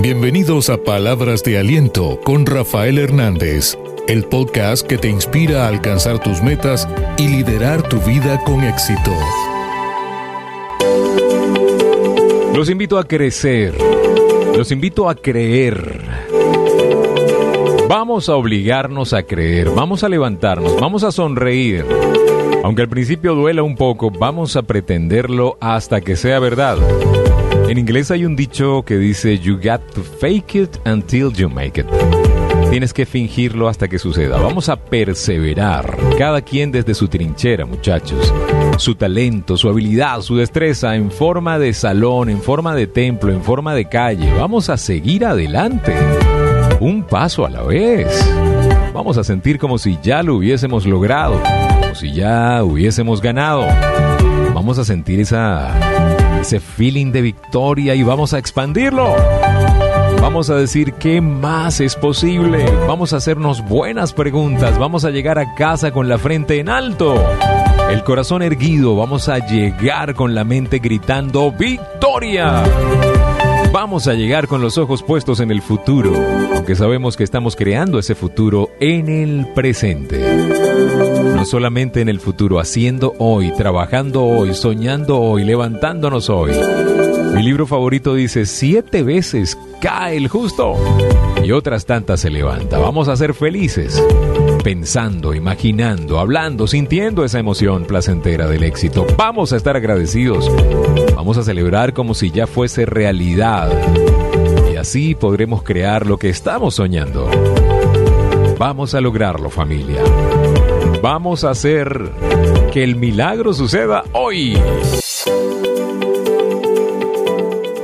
Bienvenidos a Palabras de Aliento con Rafael Hernández, el podcast que te inspira a alcanzar tus metas y liderar tu vida con éxito. Los invito a crecer, los invito a creer. Vamos a obligarnos a creer, vamos a levantarnos, vamos a sonreír. Aunque al principio duela un poco, vamos a pretenderlo hasta que sea verdad. En inglés hay un dicho que dice, You got to fake it until you make it. Tienes que fingirlo hasta que suceda. Vamos a perseverar, cada quien desde su trinchera, muchachos. Su talento, su habilidad, su destreza en forma de salón, en forma de templo, en forma de calle. Vamos a seguir adelante. Un paso a la vez. Vamos a sentir como si ya lo hubiésemos logrado si ya hubiésemos ganado. Vamos a sentir ese feeling de victoria y vamos a expandirlo. Vamos a decir qué más es posible. Vamos a hacernos buenas preguntas. Vamos a llegar a casa con la frente en alto. El corazón erguido. Vamos a llegar con la mente gritando victoria. Vamos a llegar con los ojos puestos en el futuro, aunque sabemos que estamos creando ese futuro en el presente. No solamente en el futuro, haciendo hoy, trabajando hoy, soñando hoy, levantándonos hoy. Mi libro favorito dice, siete veces cae el justo y otras tantas se levanta. Vamos a ser felices, pensando, imaginando, hablando, sintiendo esa emoción placentera del éxito. Vamos a estar agradecidos. Vamos a celebrar como si ya fuese realidad. Y así podremos crear lo que estamos soñando. Vamos a lograrlo familia. Vamos a hacer que el milagro suceda hoy.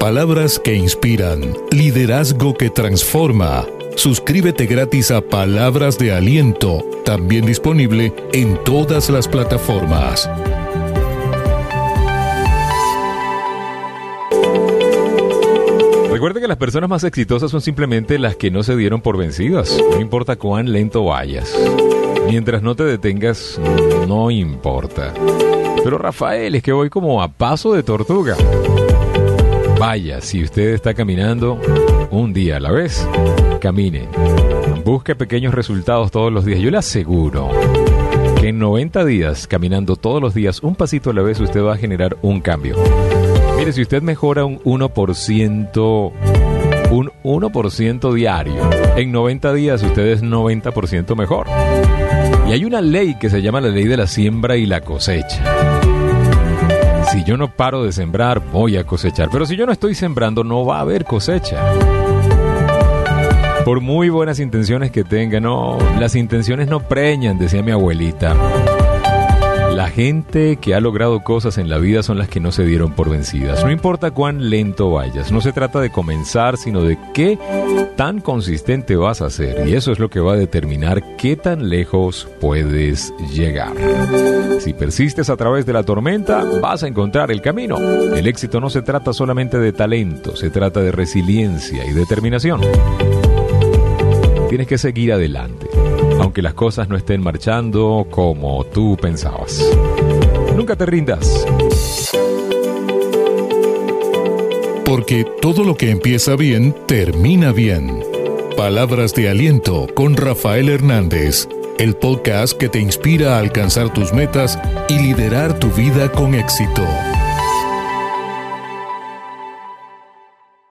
Palabras que inspiran, liderazgo que transforma. Suscríbete gratis a Palabras de Aliento, también disponible en todas las plataformas. Recuerda que las personas más exitosas son simplemente las que no se dieron por vencidas, no importa cuán lento vayas. Mientras no te detengas, no importa. Pero Rafael, es que voy como a paso de tortuga. Vaya, si usted está caminando un día a la vez, camine. Busque pequeños resultados todos los días. Yo le aseguro que en 90 días, caminando todos los días, un pasito a la vez, usted va a generar un cambio. Mire, si usted mejora un 1%, un 1% diario, en 90 días usted es 90% mejor. Y hay una ley que se llama la ley de la siembra y la cosecha. Si yo no paro de sembrar, voy a cosechar. Pero si yo no estoy sembrando, no va a haber cosecha. Por muy buenas intenciones que tenga, no, las intenciones no preñan, decía mi abuelita. La gente que ha logrado cosas en la vida son las que no se dieron por vencidas. No importa cuán lento vayas, no se trata de comenzar, sino de qué tan consistente vas a ser. Y eso es lo que va a determinar qué tan lejos puedes llegar. Si persistes a través de la tormenta, vas a encontrar el camino. El éxito no se trata solamente de talento, se trata de resiliencia y determinación. Tienes que seguir adelante aunque las cosas no estén marchando como tú pensabas. Nunca te rindas. Porque todo lo que empieza bien, termina bien. Palabras de aliento con Rafael Hernández, el podcast que te inspira a alcanzar tus metas y liderar tu vida con éxito.